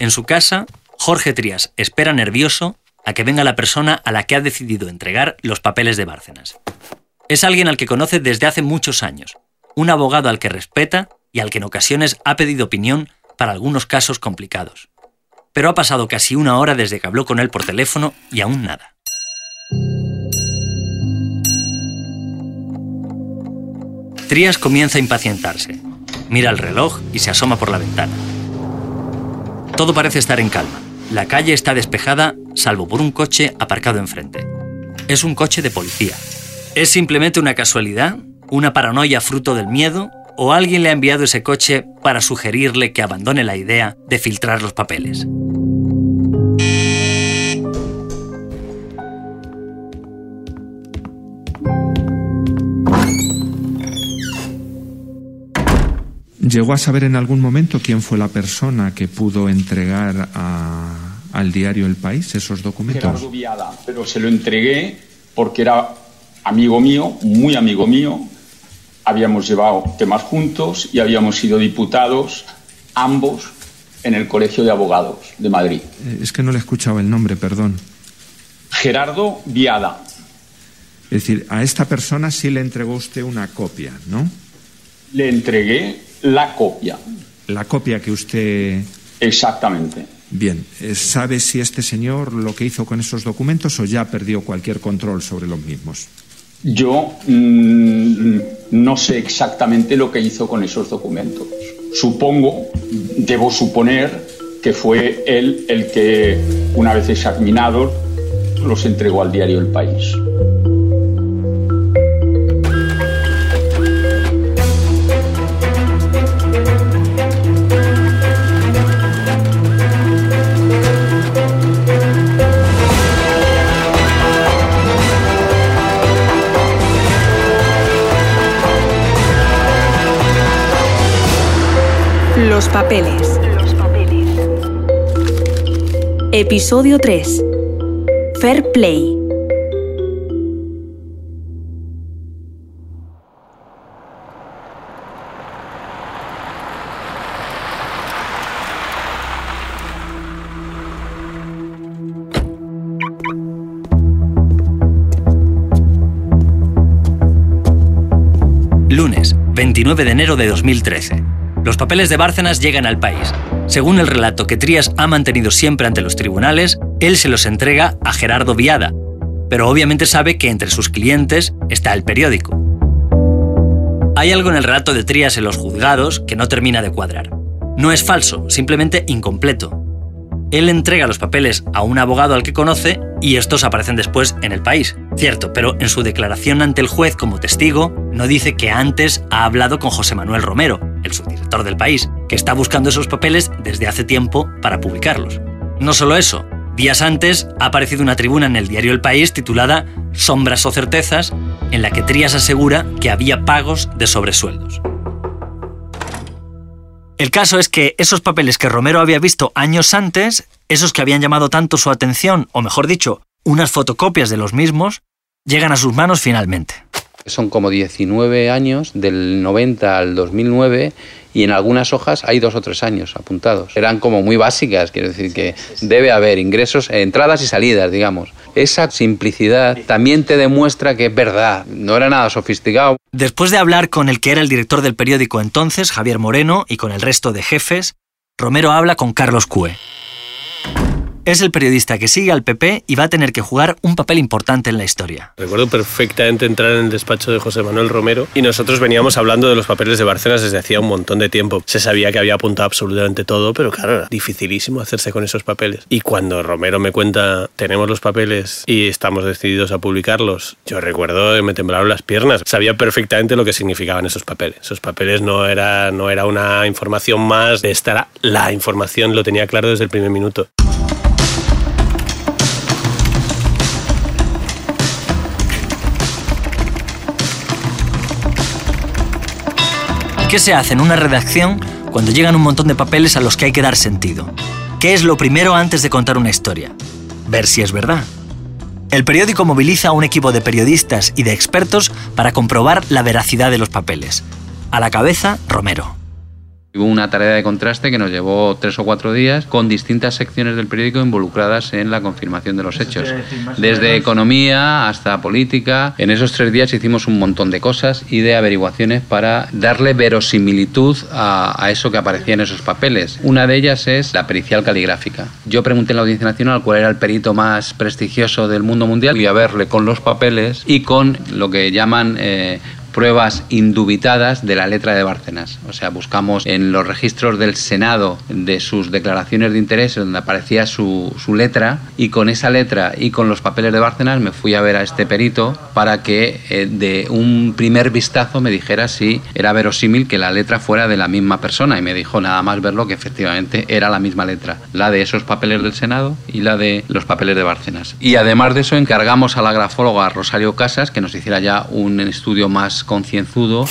En su casa, Jorge Trías espera nervioso a que venga la persona a la que ha decidido entregar los papeles de Bárcenas. Es alguien al que conoce desde hace muchos años, un abogado al que respeta y al que en ocasiones ha pedido opinión para algunos casos complicados. Pero ha pasado casi una hora desde que habló con él por teléfono y aún nada. Trías comienza a impacientarse. Mira el reloj y se asoma por la ventana. Todo parece estar en calma. La calle está despejada, salvo por un coche aparcado enfrente. Es un coche de policía. ¿Es simplemente una casualidad? ¿Una paranoia fruto del miedo? ¿O alguien le ha enviado ese coche para sugerirle que abandone la idea de filtrar los papeles? ¿Llegó a saber en algún momento quién fue la persona que pudo entregar al diario El País esos documentos? Gerardo Viada, pero se lo entregué porque era amigo mío, muy amigo mío. Habíamos llevado temas juntos y habíamos sido diputados ambos en el Colegio de Abogados de Madrid. Eh, es que no le escuchaba el nombre, perdón. Gerardo Viada. Es decir, a esta persona sí le entregó usted una copia, ¿no? Le entregué la copia. La copia que usted. Exactamente. Bien, eh, ¿sabe si este señor lo que hizo con esos documentos o ya perdió cualquier control sobre los mismos? Yo mm, no sé exactamente lo que hizo con esos documentos. Supongo, debo suponer, que fue él el que, una vez examinados, los entregó al diario El País. Los papeles. Episodio 3. Fair Play. Lunes, 29 de enero de 2013. Los papeles de Bárcenas llegan al país. Según el relato que Trías ha mantenido siempre ante los tribunales, él se los entrega a Gerardo Viada, pero obviamente sabe que entre sus clientes está el periódico. Hay algo en el relato de Trías en los juzgados que no termina de cuadrar. No es falso, simplemente incompleto. Él entrega los papeles a un abogado al que conoce y estos aparecen después en el país. Cierto, pero en su declaración ante el juez como testigo no dice que antes ha hablado con José Manuel Romero, el subdirector del país, que está buscando esos papeles desde hace tiempo para publicarlos. No solo eso, días antes ha aparecido una tribuna en el diario El País titulada Sombras o certezas, en la que Trías asegura que había pagos de sobresueldos. El caso es que esos papeles que Romero había visto años antes, esos que habían llamado tanto su atención, o mejor dicho, unas fotocopias de los mismos, llegan a sus manos finalmente. Son como 19 años, del 90 al 2009, y en algunas hojas hay dos o tres años apuntados. Eran como muy básicas, quiero decir que debe haber ingresos, entradas y salidas, digamos. Esa simplicidad también te demuestra que es verdad, no era nada sofisticado. Después de hablar con el que era el director del periódico entonces, Javier Moreno, y con el resto de jefes, Romero habla con Carlos Cue. Es el periodista que sigue al PP y va a tener que jugar un papel importante en la historia. Recuerdo perfectamente entrar en el despacho de José Manuel Romero y nosotros veníamos hablando de los papeles de Barcenas desde hacía un montón de tiempo. Se sabía que había apuntado absolutamente todo, pero claro, era dificilísimo hacerse con esos papeles. Y cuando Romero me cuenta, tenemos los papeles y estamos decididos a publicarlos, yo recuerdo que me temblaron las piernas. Sabía perfectamente lo que significaban esos papeles. Esos papeles no era, no era una información más, de esta la información, lo tenía claro desde el primer minuto. ¿Qué se hace en una redacción cuando llegan un montón de papeles a los que hay que dar sentido? ¿Qué es lo primero antes de contar una historia? Ver si es verdad. El periódico moviliza a un equipo de periodistas y de expertos para comprobar la veracidad de los papeles. A la cabeza, Romero. Hubo una tarea de contraste que nos llevó tres o cuatro días con distintas secciones del periódico involucradas en la confirmación de los hechos. Desde economía hasta política. En esos tres días hicimos un montón de cosas y de averiguaciones para darle verosimilitud a, a eso que aparecía en esos papeles. Una de ellas es la pericial caligráfica. Yo pregunté en la Audiencia Nacional cuál era el perito más prestigioso del mundo mundial y a verle con los papeles y con lo que llaman eh, pruebas indubitadas de la letra de Bárcenas. O sea, buscamos en los registros del Senado de sus declaraciones de interés donde aparecía su, su, letra y con esa letra y con los papeles de Bárcenas me fui a ver a este perito para que eh, de un primer vistazo me dijera si era verosímil que la letra fuera de la misma persona y me dijo nada más verlo que efectivamente era la misma letra, la de esos papeles del Senado y la de los papeles de Bárcenas. Y además de eso encargamos a la grafóloga Rosario Casas que nos hiciera ya un estudio más concienzudo.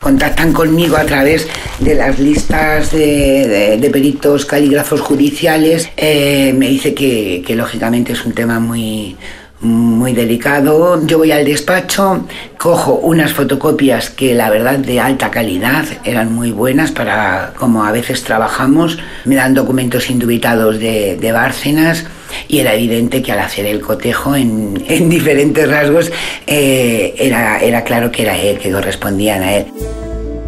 Contactan conmigo a través de las listas de, peritos calígrafos judiciales. Eh, me dice que, que, lógicamente es un tema muy, muy delicado. Yo voy al despacho, cojo unas fotocopias que la verdad de alta calidad eran muy buenas para como a veces trabajamos. Me dan documentos indubitados de, de Bárcenas y era evidente que al hacer el cotejo en, en diferentes rasgos eh, era, era claro que era él, que correspondían a él.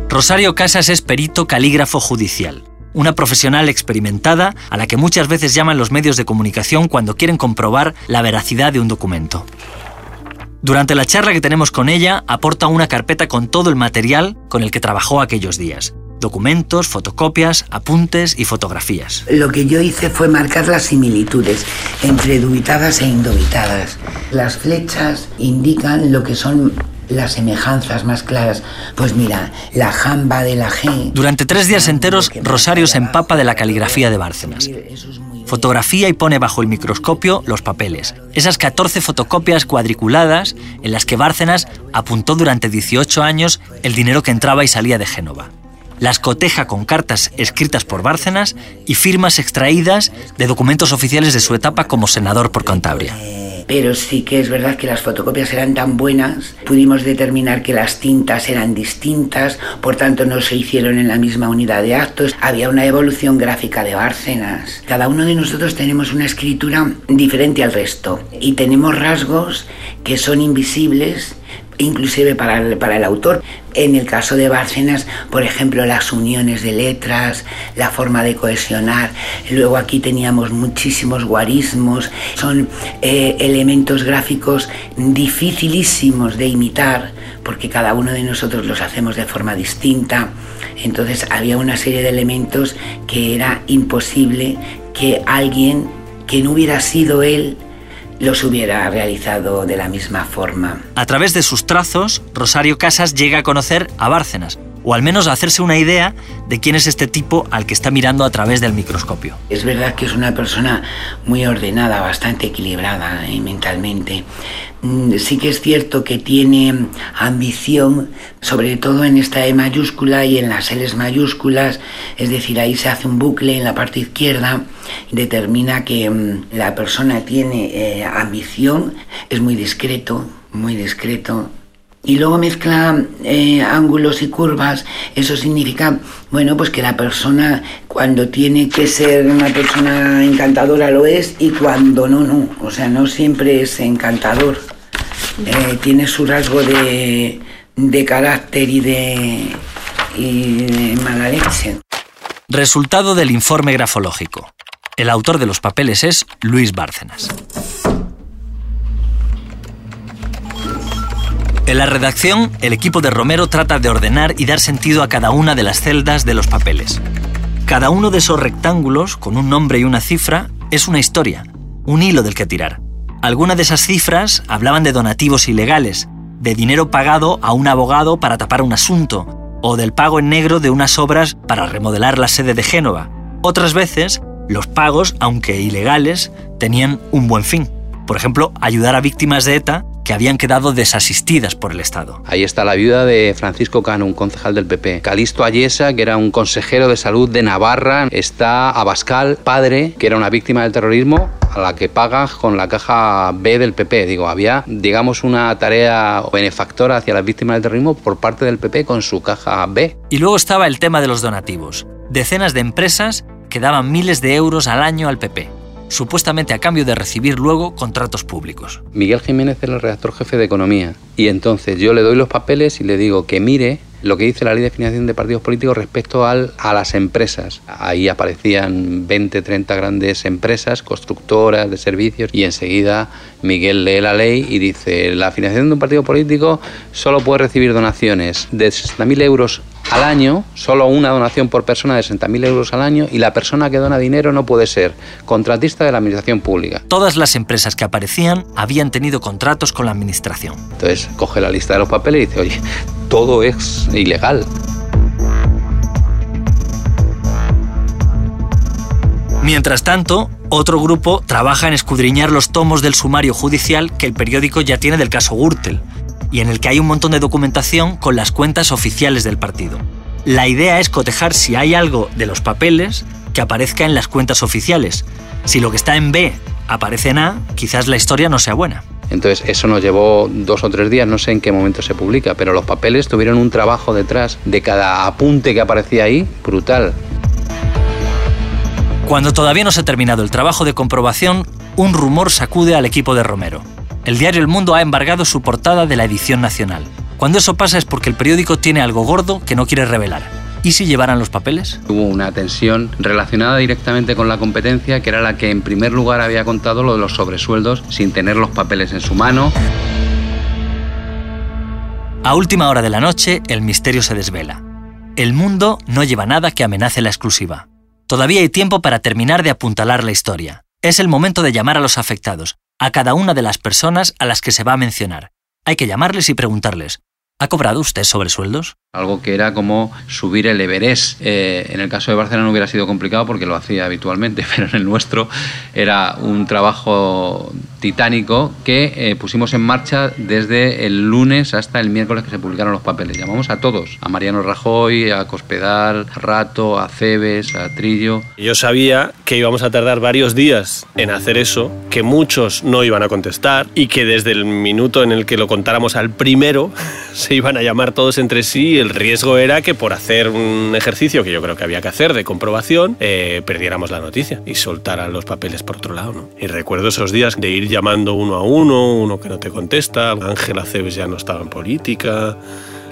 Rosario Casas es perito calígrafo judicial, una profesional experimentada a la que muchas veces llaman los medios de comunicación cuando quieren comprobar la veracidad de un documento. Durante la charla que tenemos con ella, aporta una carpeta con todo el material con el que trabajó aquellos días documentos, fotocopias, apuntes y fotografías. Lo que yo hice fue marcar las similitudes entre dubitadas e indubitadas. Las flechas indican lo que son las semejanzas más claras. Pues mira, la jamba de la G. Durante tres días enteros, Rosario se empapa de la caligrafía de Bárcenas. Fotografía y pone bajo el microscopio los papeles. Esas 14 fotocopias cuadriculadas en las que Bárcenas apuntó durante 18 años el dinero que entraba y salía de Génova las coteja con cartas escritas por Bárcenas y firmas extraídas de documentos oficiales de su etapa como senador por Cantabria. Pero sí que es verdad que las fotocopias eran tan buenas, pudimos determinar que las tintas eran distintas, por tanto no se hicieron en la misma unidad de actos, había una evolución gráfica de Bárcenas. Cada uno de nosotros tenemos una escritura diferente al resto y tenemos rasgos que son invisibles inclusive para el, autor. En el caso de Bárcenas, por ejemplo, las uniones de letras, la forma de cohesionar. Luego aquí teníamos muchísimos guarismos. Son eh, elementos gráficos dificilísimos de imitar porque cada uno de nosotros los hacemos de forma distinta. Entonces había una serie de elementos que era imposible que alguien que no hubiera sido él los hubiera realizado de la misma forma. A través de sus trazos, Rosario Casas llega a conocer a Bárcenas, o al menos a hacerse una idea de quién es este tipo al que está mirando a través del microscopio. Es verdad que es una persona muy ordenada, bastante equilibrada eh, mentalmente. Sí que es cierto que tiene ambición, sobre todo en esta E mayúscula y en las L mayúsculas, es decir, ahí se hace un bucle en la parte izquierda determina que la persona tiene eh, ambición, es muy discreto, muy discreto, y luego mezcla eh, ángulos y curvas, eso significa, bueno, pues que la persona cuando tiene que ser una persona encantadora lo es y cuando no, no, o sea, no siempre es encantador. Eh, tiene su rasgo de, de carácter y de, y de mala leche. Resultado del informe grafológico. El autor de los papeles es Luis Bárcenas. En la redacción, el equipo de Romero trata de ordenar y dar sentido a cada una de las celdas de los papeles. Cada uno de esos rectángulos, con un nombre y una cifra, es una historia, un hilo del que tirar. Algunas de esas cifras hablaban de donativos ilegales, de dinero pagado a un abogado para tapar un asunto, o del pago en negro de unas obras para remodelar la sede de Génova. Otras veces, los pagos, aunque ilegales, tenían un buen fin. Por ejemplo, ayudar a víctimas de ETA que habían quedado desasistidas por el Estado. Ahí está la viuda de Francisco Cano, un concejal del PP. Calisto Ayesa, que era un consejero de salud de Navarra. Está Abascal, padre, que era una víctima del terrorismo, a la que paga con la caja B del PP. Digo, había, digamos, una tarea benefactora hacia las víctimas del terrorismo por parte del PP con su caja B. Y luego estaba el tema de los donativos. Decenas de empresas que daban miles de euros al año al PP supuestamente a cambio de recibir luego contratos públicos. Miguel Jiménez era el redactor jefe de Economía y entonces yo le doy los papeles y le digo que mire lo que dice la ley de financiación de partidos políticos respecto a las empresas. Ahí aparecían 20, 30 grandes empresas, constructoras de servicios, y enseguida Miguel lee la ley y dice, la financiación de un partido político solo puede recibir donaciones de 60.000 euros al año, solo una donación por persona de 60.000 euros al año, y la persona que dona dinero no puede ser contratista de la administración pública. Todas las empresas que aparecían habían tenido contratos con la administración. Entonces coge la lista de los papeles y dice, oye, todo es ilegal. Mientras tanto, otro grupo trabaja en escudriñar los tomos del sumario judicial que el periódico ya tiene del caso Gürtel, y en el que hay un montón de documentación con las cuentas oficiales del partido. La idea es cotejar si hay algo de los papeles que aparezca en las cuentas oficiales. Si lo que está en B aparece en A, quizás la historia no sea buena. Entonces eso nos llevó dos o tres días, no sé en qué momento se publica, pero los papeles tuvieron un trabajo detrás de cada apunte que aparecía ahí, brutal. Cuando todavía no se ha terminado el trabajo de comprobación, un rumor sacude al equipo de Romero. El diario El Mundo ha embargado su portada de la edición nacional. Cuando eso pasa es porque el periódico tiene algo gordo que no quiere revelar. ¿Y si llevaran los papeles? Hubo una tensión relacionada directamente con la competencia, que era la que en primer lugar había contado lo de los sobresueldos sin tener los papeles en su mano. A última hora de la noche, el misterio se desvela. El mundo no lleva nada que amenace la exclusiva. Todavía hay tiempo para terminar de apuntalar la historia. Es el momento de llamar a los afectados, a cada una de las personas a las que se va a mencionar. Hay que llamarles y preguntarles, ¿Ha cobrado usted sobresueldos? Algo que era como subir el Everest. Eh, en el caso de Barcelona hubiera sido complicado porque lo hacía habitualmente, pero en el nuestro era un trabajo titánico que eh, pusimos en marcha desde el lunes hasta el miércoles que se publicaron los papeles. Llamamos a todos, a Mariano Rajoy, a Cospedal, a Rato, a Cebes, a Trillo. Yo sabía que íbamos a tardar varios días en hacer eso, que muchos no iban a contestar y que desde el minuto en el que lo contáramos al primero se iban a llamar todos entre sí. El riesgo era que por hacer un ejercicio que yo creo que había que hacer de comprobación, eh, perdiéramos la noticia y soltaran los papeles por otro lado. ¿no? Y recuerdo esos días de ir llamando uno a uno, uno que no te contesta, Ángela Cebes ya no estaba en política,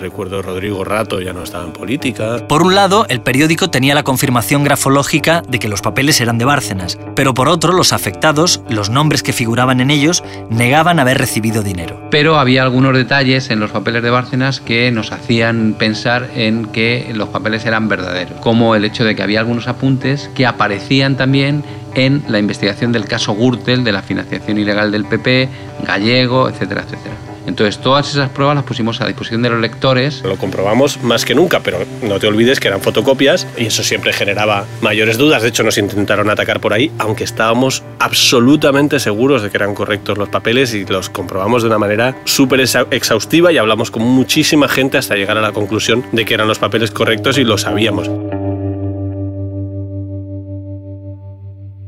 recuerdo Rodrigo Rato ya no estaba en política. Por un lado, el periódico tenía la confirmación grafológica de que los papeles eran de Bárcenas, pero por otro, los afectados, los nombres que figuraban en ellos, negaban haber recibido dinero. Pero había algunos detalles en los papeles de Bárcenas que nos hacían pensar en que los papeles eran verdaderos, como el hecho de que había algunos apuntes que aparecían también en la investigación del caso Gürtel, de la financiación ilegal del PP, gallego, etcétera, etcétera. Entonces, todas esas pruebas las pusimos a disposición de los lectores. Lo comprobamos más que nunca, pero no te olvides que eran fotocopias y eso siempre generaba mayores dudas. De hecho, nos intentaron atacar por ahí, aunque estábamos absolutamente seguros de que eran correctos los papeles y los comprobamos de una manera súper exhaustiva y hablamos con muchísima gente hasta llegar a la conclusión de que eran los papeles correctos y lo sabíamos.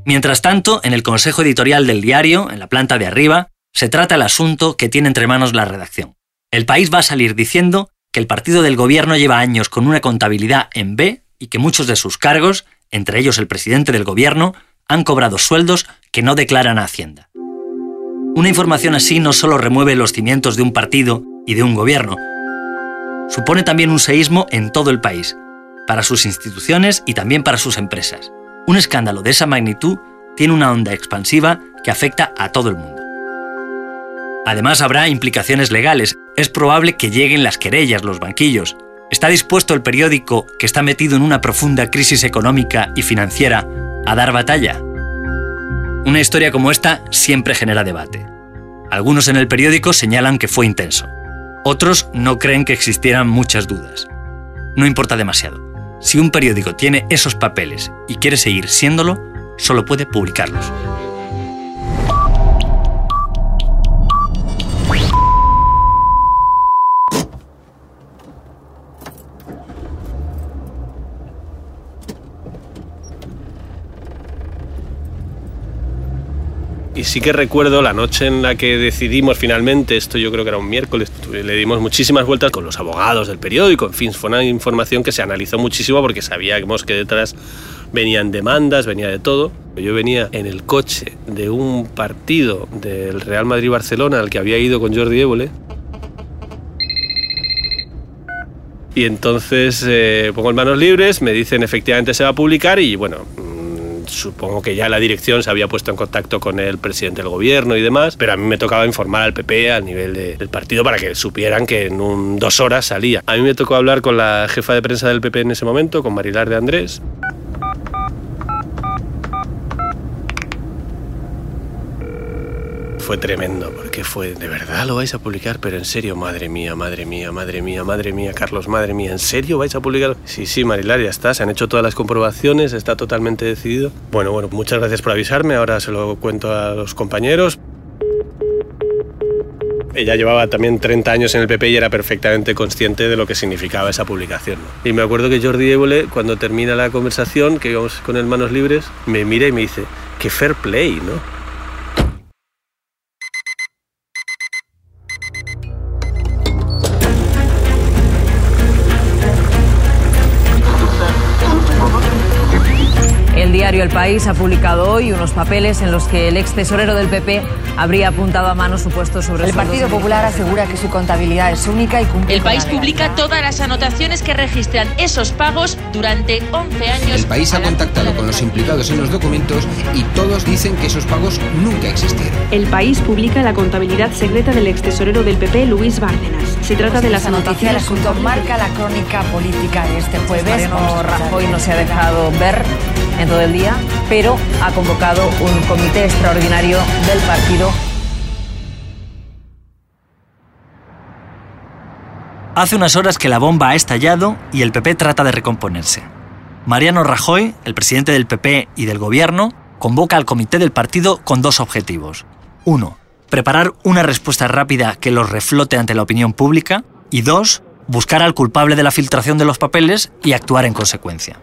Mientras tanto, en el consejo editorial del diario, en la planta de arriba, se trata el asunto que tiene entre manos la redacción. El país va a salir diciendo que el partido del gobierno lleva años con una contabilidad en B y que muchos de sus cargos, entre ellos el presidente del gobierno, han cobrado sueldos que no declaran a Hacienda. Una información así no solo remueve los cimientos de un partido y de un gobierno, supone también un seísmo en todo el país, para sus instituciones y también para sus empresas. Un escándalo de esa magnitud tiene una onda expansiva que afecta a todo el mundo. Además habrá implicaciones legales. Es probable que lleguen las querellas, los banquillos. ¿Está dispuesto el periódico, que está metido en una profunda crisis económica y financiera, a dar batalla? Una historia como esta siempre genera debate. Algunos en el periódico señalan que fue intenso. Otros no creen que existieran muchas dudas. No importa demasiado. Si un periódico tiene esos papeles y quiere seguir siéndolo, solo puede publicarlos. Sí que recuerdo la noche en la que decidimos finalmente, esto yo creo que era un miércoles, le dimos muchísimas vueltas con los abogados del periódico, en fin, fue una información que se analizó muchísimo porque sabíamos que detrás venían demandas, venía de todo. Yo venía en el coche de un partido del Real Madrid-Barcelona al que había ido con Jordi Évole. Y entonces eh, pongo en manos libres, me dicen efectivamente se va a publicar y bueno, supongo que ya la dirección se había puesto en contacto con el presidente del gobierno y demás, pero a mí me tocaba informar al PP al nivel del partido para que supieran que en dos horas salía. A mí me tocó hablar con la jefa de prensa del PP en ese momento, con Marilar de Andrés. Fue tremendo, porque fue, ¿de verdad lo vais a publicar? Pero en serio, madre mía, madre mía, madre mía, madre mía, Carlos, madre mía, ¿en serio vais a publicar? Sí, sí, Marilar, ya está, se han hecho todas las comprobaciones, está totalmente decidido. Bueno, bueno, muchas gracias por avisarme, ahora se lo cuento a los compañeros. Ella llevaba también 30 años en el PP y era perfectamente consciente de lo que significaba esa publicación. Y me acuerdo que Jordi Évole, cuando termina la conversación, que íbamos con el manos libres, me mira y me dice, qué fair play, ¿no? El País ha publicado hoy unos papeles en los que el ex tesorero del PP habría apuntado a mano supuestos sobre El Partido Popular asegura que su contabilidad es única y cumple. El País publica todas las anotaciones que registran esos pagos durante 11 años. El País ha contactado con los implicados en los documentos y todos dicen que esos pagos nunca existieron. El País publica la contabilidad secreta del ex tesorero del PP, Luis Bárcenas. Se trata de las anotaciones. El asunto marca la crónica política de este jueves. Mariano Rajoy no se ha dejado ver en todo el día, pero ha convocado un comité extraordinario del partido. Hace unas horas que la bomba ha estallado y el PP trata de recomponerse. Mariano Rajoy, el presidente del PP y del gobierno, convoca al comité del partido con dos objetivos. Uno, preparar una respuesta rápida que los reflote ante la opinión pública. Y dos, buscar al culpable de la filtración de los papeles y actuar en consecuencia.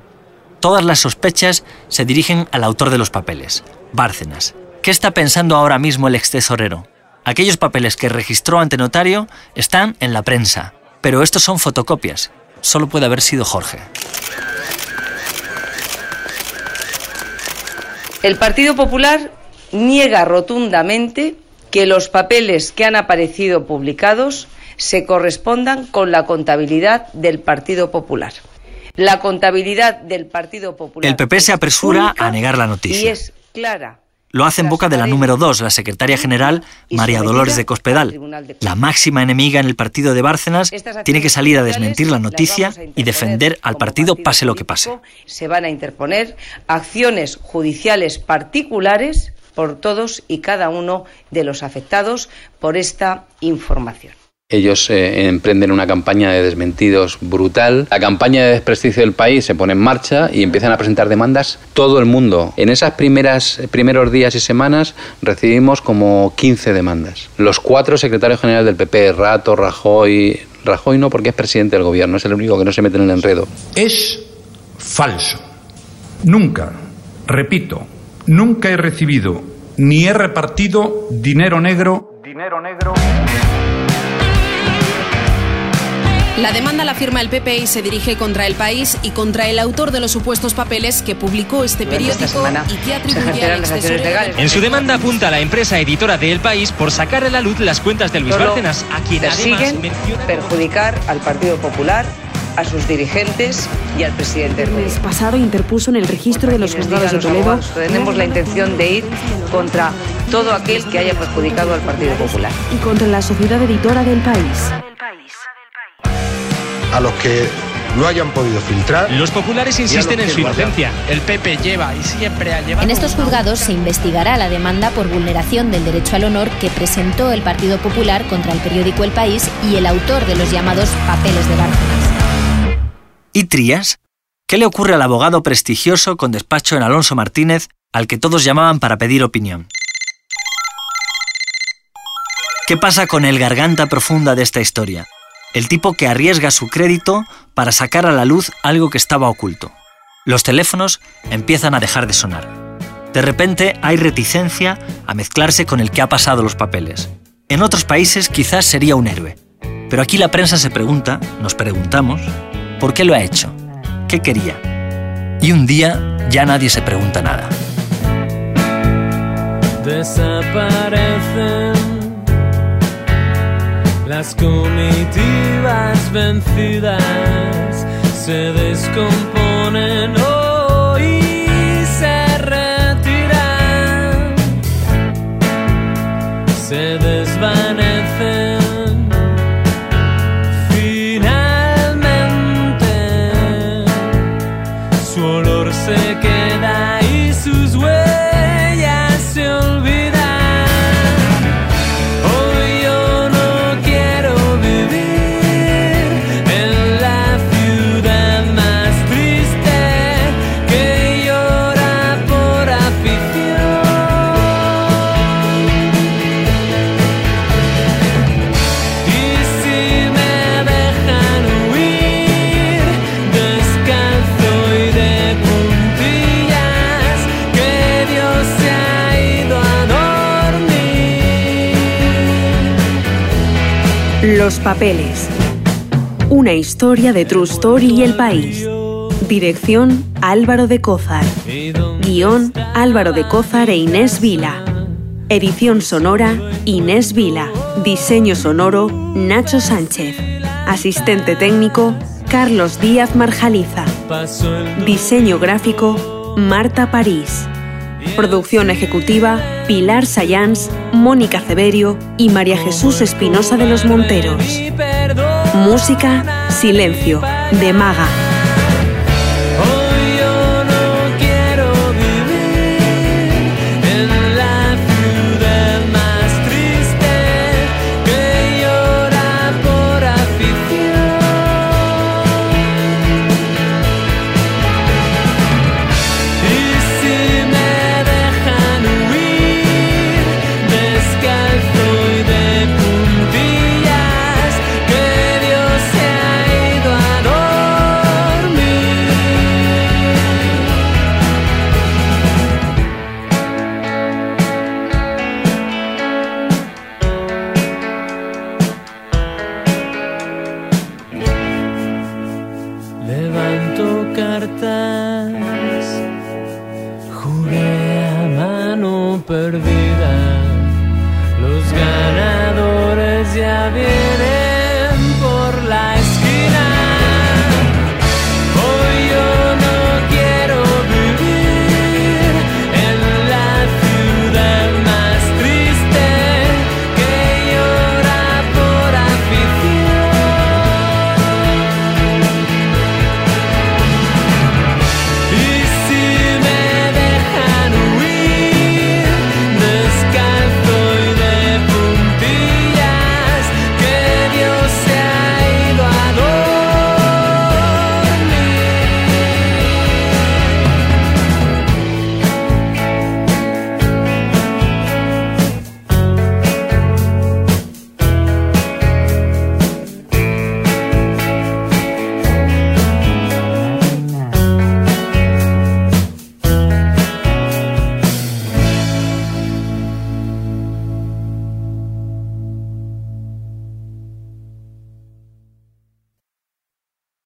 Todas las sospechas se dirigen al autor de los papeles, Bárcenas. ¿Qué está pensando ahora mismo el ex tesorero? Aquellos papeles que registró ante notario están en la prensa, pero estos son fotocopias. Solo puede haber sido Jorge. El Partido Popular niega rotundamente que los papeles que han aparecido publicados se correspondan con la contabilidad del Partido Popular. La contabilidad del Partido Popular. El PP se apresura a negar la noticia. Y es clara. Lo hace en boca de la número 2, la secretaria general María Dolores de Cospedal. La máxima enemiga en el partido de Bárcenas tiene que salir a desmentir la noticia y defender al partido pase lo que pase. Se van a interponer acciones judiciales particulares por todos y cada uno de los afectados por esta información. Ellos eh, emprenden una campaña de desmentidos brutal. La campaña de desprestigio del país se pone en marcha y empiezan a presentar demandas todo el mundo. En esas primeras primeros días y semanas recibimos como 15 demandas. Los cuatro secretarios generales del PP, Rato, Rajoy, Rajoy no porque es presidente del gobierno, es el único que no se mete en el enredo. Es falso. Nunca, repito, nunca he recibido ni he repartido dinero negro. Dinero negro. La demanda la firma el PP y se dirige contra el país y contra el autor de los supuestos papeles que publicó este periódico y que atribuye al En su demanda apunta a la empresa editora de El País por sacar a la luz las cuentas de Luis Bárcenas, a quien además menciona... perjudicar al Partido Popular a sus dirigentes y al presidente El mes pasado interpuso en el registro de los juzgados de Toledo. Tenemos la intención de ir contra todo aquel que haya perjudicado al Partido Popular. Y contra la sociedad editora del país a los que no hayan podido filtrar. Los populares insisten en su inocencia. El PP lleva y siempre ha llevado. En estos juzgados se investigará la demanda por vulneración del derecho al honor que presentó el Partido Popular contra el periódico El País y el autor de los llamados papeles de Bárcenas. ¿Y Trías? ¿Qué le ocurre al abogado prestigioso con despacho en Alonso Martínez al que todos llamaban para pedir opinión? ¿Qué pasa con el garganta profunda de esta historia? El tipo que arriesga su crédito para sacar a la luz algo que estaba oculto. Los teléfonos empiezan a dejar de sonar. De repente hay reticencia a mezclarse con el que ha pasado los papeles. En otros países quizás sería un héroe. Pero aquí la prensa se pregunta, nos preguntamos, ¿por qué lo ha hecho? ¿Qué quería? Y un día ya nadie se pregunta nada. Desaparecen las comitivas vencidas, se descomponen hoy se retiran, se desvanecen. Los papeles. Una historia de True Story y el país. Dirección Álvaro de Cózar. Guión Álvaro de Cózar e Inés Vila. Edición sonora Inés Vila. Diseño sonoro Nacho Sánchez. Asistente técnico Carlos Díaz Marjaliza. Diseño gráfico Marta París. Producción ejecutiva Pilar Sayans, Mónica Ceberio y María Jesús Espinosa de los Monteros. Música Silencio de Maga.